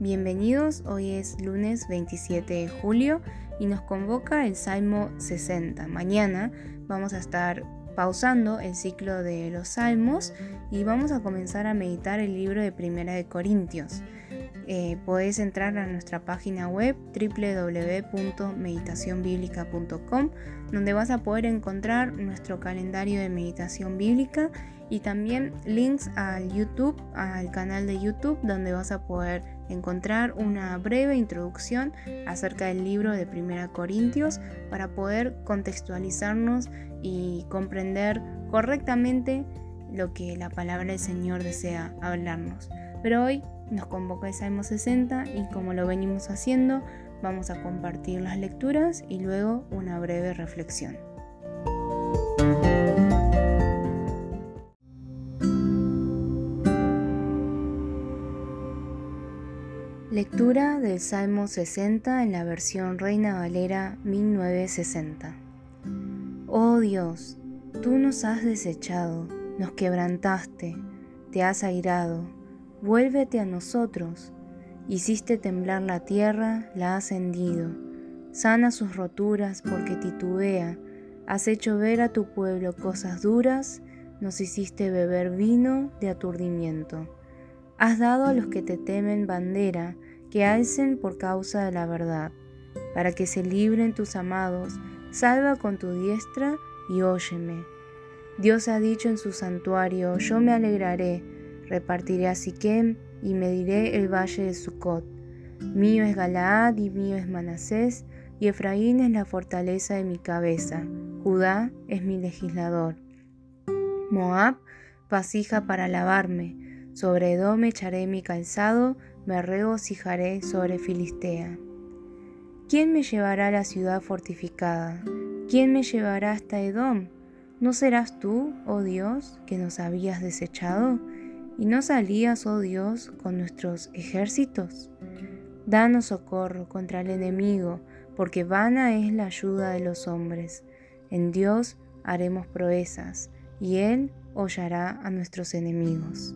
Bienvenidos, hoy es lunes 27 de julio y nos convoca el Salmo 60. Mañana vamos a estar pausando el ciclo de los salmos y vamos a comenzar a meditar el libro de Primera de Corintios. Eh, podés entrar a nuestra página web www.meditacionbiblica.com donde vas a poder encontrar nuestro calendario de meditación bíblica y también links al YouTube, al canal de YouTube donde vas a poder encontrar una breve introducción acerca del libro de Primera Corintios para poder contextualizarnos y comprender correctamente lo que la palabra del Señor desea hablarnos. Pero hoy nos convoca el Salmo 60 y como lo venimos haciendo, vamos a compartir las lecturas y luego una breve reflexión. Lectura del Salmo 60 en la versión Reina Valera 1960. Oh Dios, tú nos has desechado, nos quebrantaste, te has airado, vuélvete a nosotros. Hiciste temblar la tierra, la has hendido. Sana sus roturas porque titubea. Has hecho ver a tu pueblo cosas duras, nos hiciste beber vino de aturdimiento. Has dado a los que te temen bandera, que alcen por causa de la verdad, para que se libren tus amados Salva con tu diestra y óyeme. Dios ha dicho en su santuario, yo me alegraré, repartiré a Siquem y mediré el valle de Sucot. Mío es Galaad y mío es Manasés, y Efraín es la fortaleza de mi cabeza, Judá es mi legislador. Moab, vasija para lavarme, sobre Edom echaré mi calzado, me regocijaré sobre Filistea. ¿Quién me llevará a la ciudad fortificada? ¿Quién me llevará hasta Edom? ¿No serás tú, oh Dios, que nos habías desechado? ¿Y no salías, oh Dios, con nuestros ejércitos? Danos socorro contra el enemigo, porque vana es la ayuda de los hombres. En Dios haremos proezas, y Él hollará a nuestros enemigos.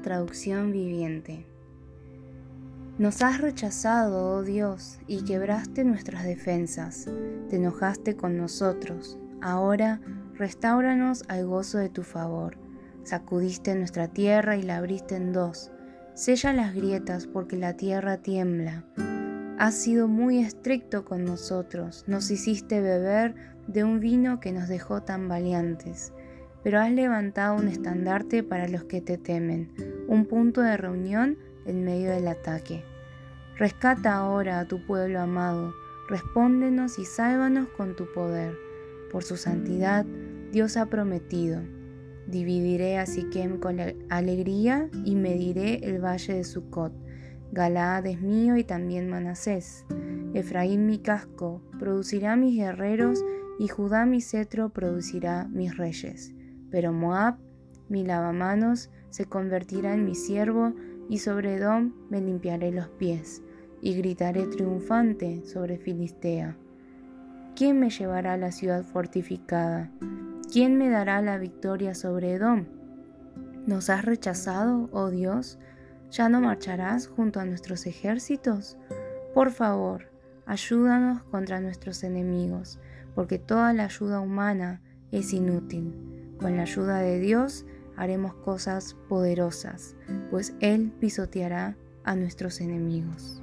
Traducción viviente. Nos has rechazado, oh Dios, y quebraste nuestras defensas. Te enojaste con nosotros. Ahora restauranos al gozo de tu favor. Sacudiste nuestra tierra y la abriste en dos. Sella las grietas porque la tierra tiembla. Has sido muy estricto con nosotros. Nos hiciste beber de un vino que nos dejó tan valientes pero has levantado un estandarte para los que te temen, un punto de reunión en medio del ataque. Rescata ahora a tu pueblo amado, respóndenos y sálvanos con tu poder. Por su santidad, Dios ha prometido. Dividiré a Siquem con alegría y mediré el valle de Sucot. Galaad es mío y también Manasés. Efraín mi casco, producirá mis guerreros y Judá mi cetro producirá mis reyes. Pero Moab, mi lavamanos, se convertirá en mi siervo, y sobre Edom me limpiaré los pies, y gritaré triunfante sobre Filistea. ¿Quién me llevará a la ciudad fortificada? ¿Quién me dará la victoria sobre Edom? ¿Nos has rechazado, oh Dios? ¿Ya no marcharás junto a nuestros ejércitos? Por favor, ayúdanos contra nuestros enemigos, porque toda la ayuda humana es inútil. Con la ayuda de Dios haremos cosas poderosas, pues Él pisoteará a nuestros enemigos.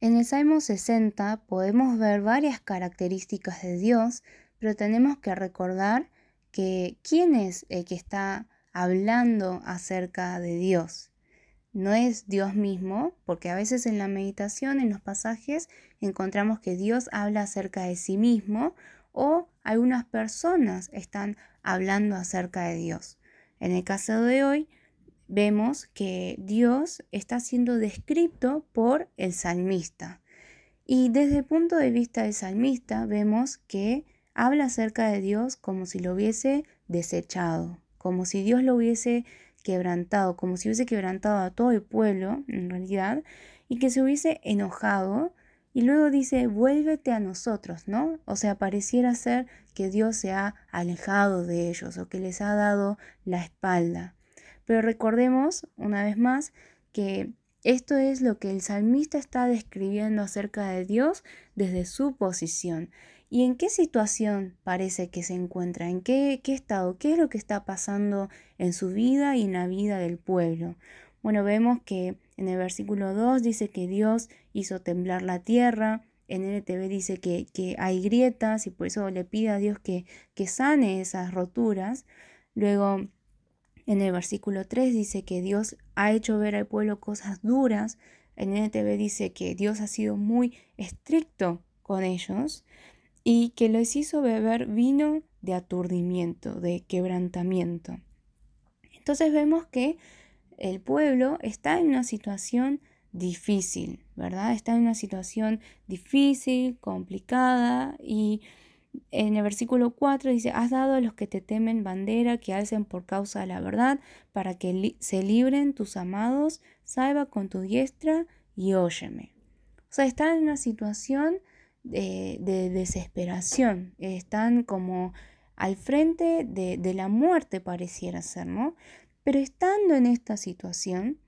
En el Salmo 60 podemos ver varias características de Dios, pero tenemos que recordar que quién es el que está hablando acerca de Dios no es Dios mismo, porque a veces en la meditación, en los pasajes, encontramos que Dios habla acerca de sí mismo o algunas personas están hablando acerca de Dios. En el caso de hoy, vemos que Dios está siendo descrito por el salmista. Y desde el punto de vista del salmista, vemos que habla acerca de Dios como si lo hubiese desechado, como si Dios lo hubiese quebrantado, como si hubiese quebrantado a todo el pueblo, en realidad, y que se hubiese enojado y luego dice, vuélvete a nosotros, ¿no? O sea, pareciera ser que Dios se ha alejado de ellos o que les ha dado la espalda. Pero recordemos, una vez más, que esto es lo que el salmista está describiendo acerca de Dios desde su posición. ¿Y en qué situación parece que se encuentra? ¿En qué, qué estado? ¿Qué es lo que está pasando en su vida y en la vida del pueblo? Bueno, vemos que en el versículo 2 dice que Dios hizo temblar la tierra. En NTV dice que, que hay grietas y por eso le pide a Dios que, que sane esas roturas. Luego, en el versículo 3 dice que Dios ha hecho ver al pueblo cosas duras. En NTV dice que Dios ha sido muy estricto con ellos y que les hizo beber vino de aturdimiento, de quebrantamiento. Entonces vemos que el pueblo está en una situación difícil, ¿verdad? Está en una situación difícil, complicada y en el versículo 4 dice, has dado a los que te temen bandera, que alcen por causa de la verdad, para que se libren tus amados, salva con tu diestra y óyeme. O sea, están en una situación de, desesperación, están como al frente de, de, la muerte pareciera ser, ¿no? Pero estando en esta situación,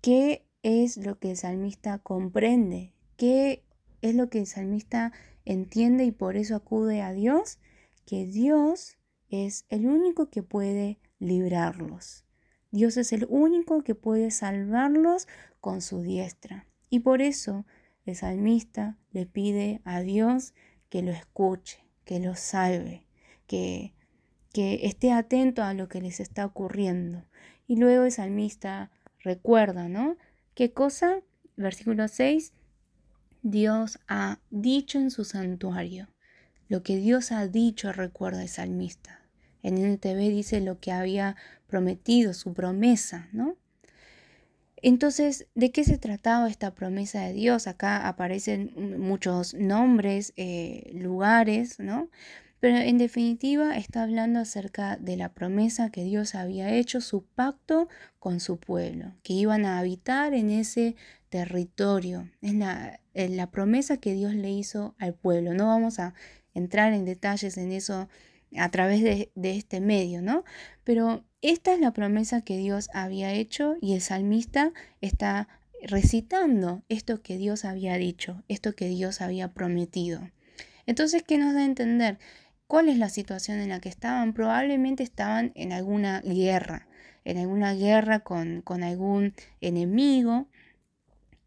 ¿qué es lo que el salmista comprende? ¿Qué es lo que el salmista entiende y por eso acude a Dios? Que Dios es el único que puede librarlos. Dios es el único que puede salvarlos con su diestra. Y por eso el salmista le pide a Dios que lo escuche, que lo salve, que que esté atento a lo que les está ocurriendo. Y luego el salmista recuerda, ¿no? ¿Qué cosa? Versículo 6, Dios ha dicho en su santuario. Lo que Dios ha dicho recuerda el salmista. En el TV dice lo que había prometido, su promesa, ¿no? Entonces, ¿de qué se trataba esta promesa de Dios? Acá aparecen muchos nombres, eh, lugares, ¿no? Pero en definitiva está hablando acerca de la promesa que Dios había hecho, su pacto con su pueblo, que iban a habitar en ese territorio. Es la, la promesa que Dios le hizo al pueblo. No vamos a entrar en detalles en eso a través de, este medio, ¿no? Pero esta es la promesa que Dios había hecho y el salmista está recitando esto que Dios había dicho, esto que Dios había prometido. Entonces, ¿qué nos da a entender? cuál es la situación en la que estaban. Probablemente estaban en alguna guerra, en alguna guerra con, con algún enemigo.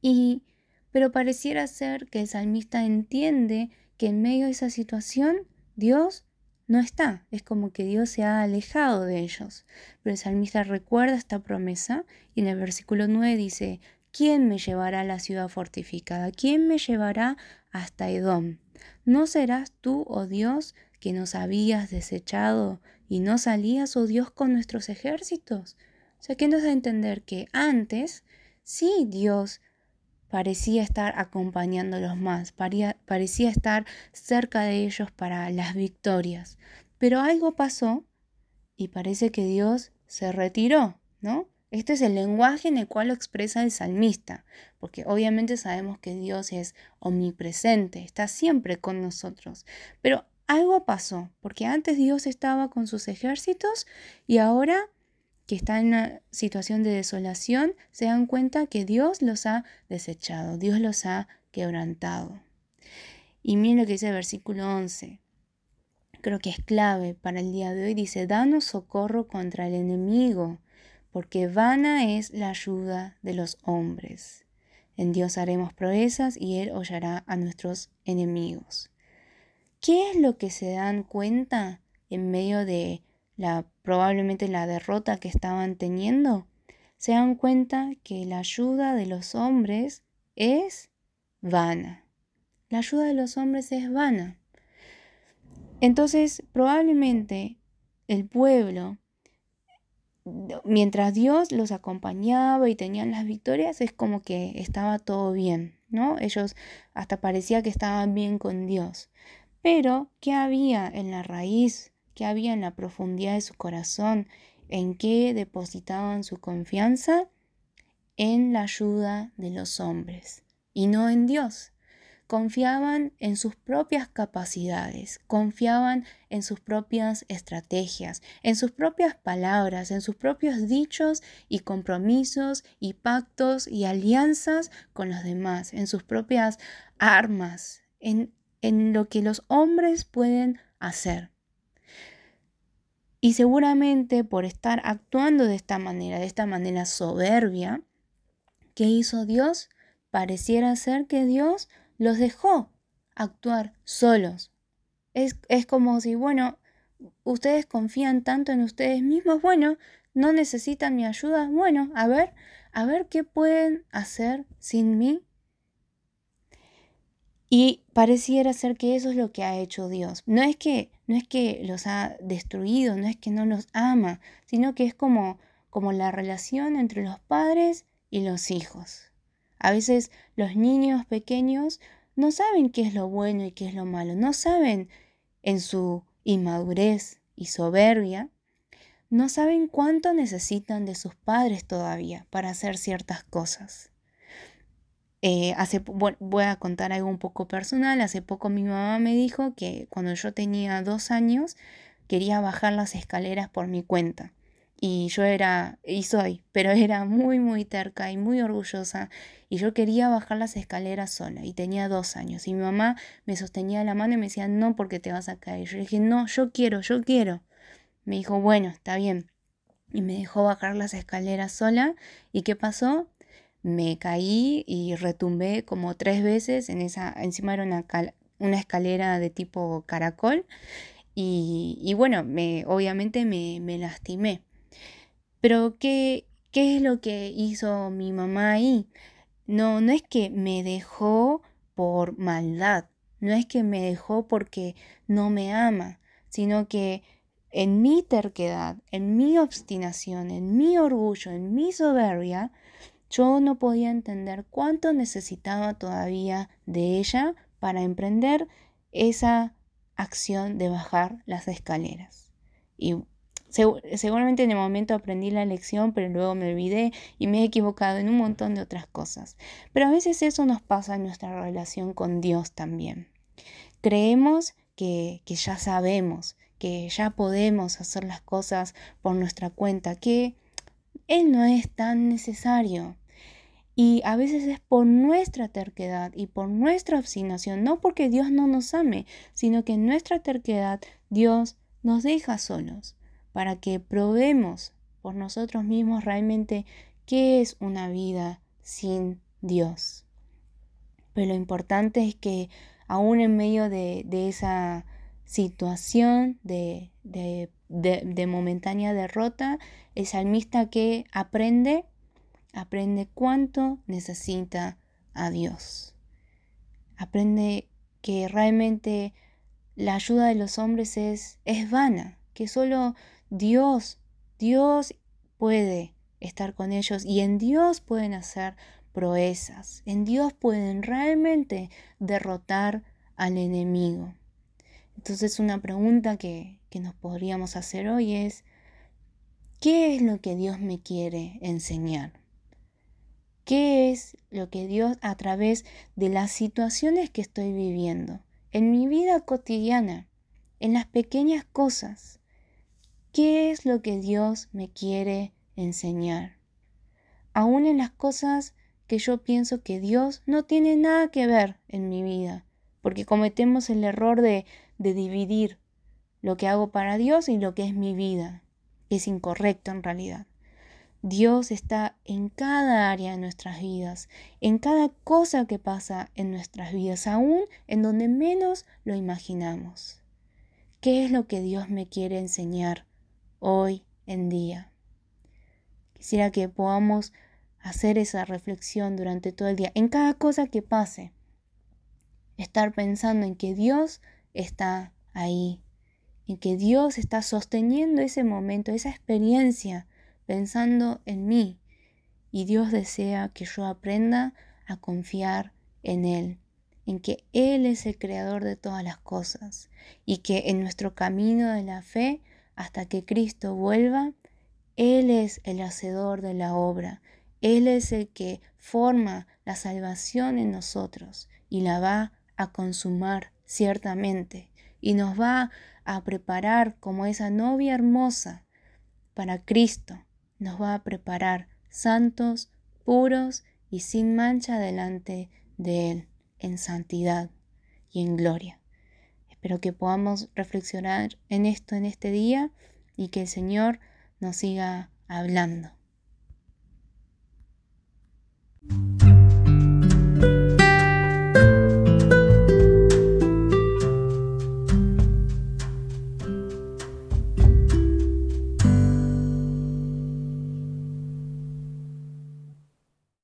Y, pero pareciera ser que el salmista entiende que en medio de esa situación Dios no está. Es como que Dios se ha alejado de ellos. Pero el salmista recuerda esta promesa y en el versículo 9 dice, ¿quién me llevará a la ciudad fortificada? ¿Quién me llevará hasta Edom? ¿No serás tú, oh Dios, que nos habías desechado y no salías, oh Dios, con nuestros ejércitos. O sea, que nos da a entender que antes sí Dios parecía estar acompañándolos más, parecía estar cerca de ellos para las victorias. Pero algo pasó y parece que Dios se retiró, ¿no? Este es el lenguaje en el cual lo expresa el salmista, porque obviamente sabemos que Dios es omnipresente, está siempre con nosotros. Pero algo pasó, porque antes Dios estaba con sus ejércitos y ahora que está en una situación de desolación, se dan cuenta que Dios los ha desechado, Dios los ha quebrantado. Y miren lo que dice el versículo 11. Creo que es clave para el día de hoy. Dice, danos socorro contra el enemigo, porque vana es la ayuda de los hombres. En Dios haremos proezas y Él hollará a nuestros enemigos. ¿Qué es lo que se dan cuenta en medio de la probablemente la derrota que estaban teniendo? Se dan cuenta que la ayuda de los hombres es vana. La ayuda de los hombres es vana. Entonces, probablemente el pueblo, mientras Dios los acompañaba y tenían las victorias, es como que estaba todo bien, ¿no? Ellos hasta parecía que estaban bien con Dios. Pero, ¿qué había en la raíz? ¿Qué había en la profundidad de su corazón? ¿En qué depositaban su confianza? en la ayuda de los hombres y no en Dios. Confiaban en sus propias capacidades, confiaban en sus propias estrategias, en sus propias palabras, en sus propios dichos y compromisos y pactos y alianzas con los demás, en sus propias armas, en, en lo que los hombres pueden hacer. Y seguramente por estar actuando de esta manera, de esta manera soberbia, ¿qué hizo Dios? Pareciera ser que Dios los dejó actuar solos. Es, es como si, bueno, ustedes confían tanto en ustedes mismos, bueno, no necesitan mi ayuda, bueno, a ver, a ver qué pueden hacer sin mí. Y pareciera ser que eso es lo que ha hecho Dios. No es que no es que los ha destruido, no es que no los ama, sino que es como como la relación entre los padres y los hijos. A veces los niños pequeños no saben qué es lo bueno y qué es lo malo, no saben en su inmadurez y soberbia, no saben cuánto necesitan de sus padres todavía para hacer ciertas cosas. Eh, hace, voy a contar algo un poco personal. Hace poco mi mamá me dijo que cuando yo tenía dos años quería bajar las escaleras por mi cuenta. Y yo era, y soy, pero era muy, muy terca y muy orgullosa. Y yo quería bajar las escaleras sola. Y tenía dos años. Y mi mamá me sostenía la mano y me decía, no, porque te vas a caer. Yo dije, no, yo quiero, yo quiero. Me dijo, bueno, está bien. Y me dejó bajar las escaleras sola. ¿Y qué pasó? Me caí y retumbé como tres veces en esa, encima era una, una escalera de tipo caracol y, bueno, me, obviamente me, me, lastimé. Pero ¿qué, ¿qué es lo que hizo mi mamá ahí? No, no es que me dejó por maldad, no es que me dejó porque no me ama, sino que en mi terquedad, en mi obstinación, en mi orgullo, en mi soberbia, yo no podía entender cuánto necesitaba todavía de ella para emprender esa acción de bajar las escaleras. Y seguramente en el momento aprendí la lección, pero luego me olvidé y me he equivocado en un montón de otras cosas. Pero a veces eso nos pasa en nuestra relación con Dios también. Creemos que, que ya sabemos, que ya podemos hacer las cosas por nuestra cuenta, que él no es tan necesario. Y a veces es por nuestra terquedad y por nuestra obstinación, no porque Dios no nos ame, sino que en nuestra terquedad Dios nos deja solos para que probemos por nosotros mismos realmente qué es una vida sin Dios. Pero lo importante es que aún en medio de, esa situación de, de momentánea derrota, el salmista que aprende, aprende cuánto necesita a Dios. Aprende que realmente la ayuda de los hombres es, es vana, que solo Dios, Dios puede estar con ellos y en Dios pueden hacer proezas, en Dios pueden realmente derrotar al enemigo. Entonces una pregunta que, que nos podríamos hacer hoy es, ¿Qué es lo que Dios me quiere enseñar? ¿Qué es lo que Dios a través de las situaciones que estoy viviendo, en mi vida cotidiana, en las pequeñas cosas? ¿Qué es lo que Dios me quiere enseñar? Aún en las cosas que yo pienso que Dios no tiene nada que ver en mi vida, porque cometemos el error de, de dividir lo que hago para Dios y lo que es mi vida es incorrecto en realidad. Dios está en cada área de nuestras vidas, en cada cosa que pasa en nuestras vidas, aún en donde menos lo imaginamos. ¿Qué es lo que Dios me quiere enseñar hoy en día? Quisiera que podamos hacer esa reflexión durante todo el día, en cada cosa que pase. Estar pensando en que Dios está ahí en que Dios está sosteniendo ese momento, esa experiencia, pensando en mí. Y Dios desea que yo aprenda a confiar en Él, en que Él es el creador de todas las cosas y que en nuestro camino de la fe, hasta que Cristo vuelva, Él es el hacedor de la obra, Él es el que forma la salvación en nosotros y la va a consumar ciertamente y nos va a preparar como esa novia hermosa para Cristo. Nos va a preparar santos, puros y sin mancha delante de Él, en santidad y en gloria. Espero que podamos reflexionar en esto en este día y que el Señor nos siga hablando.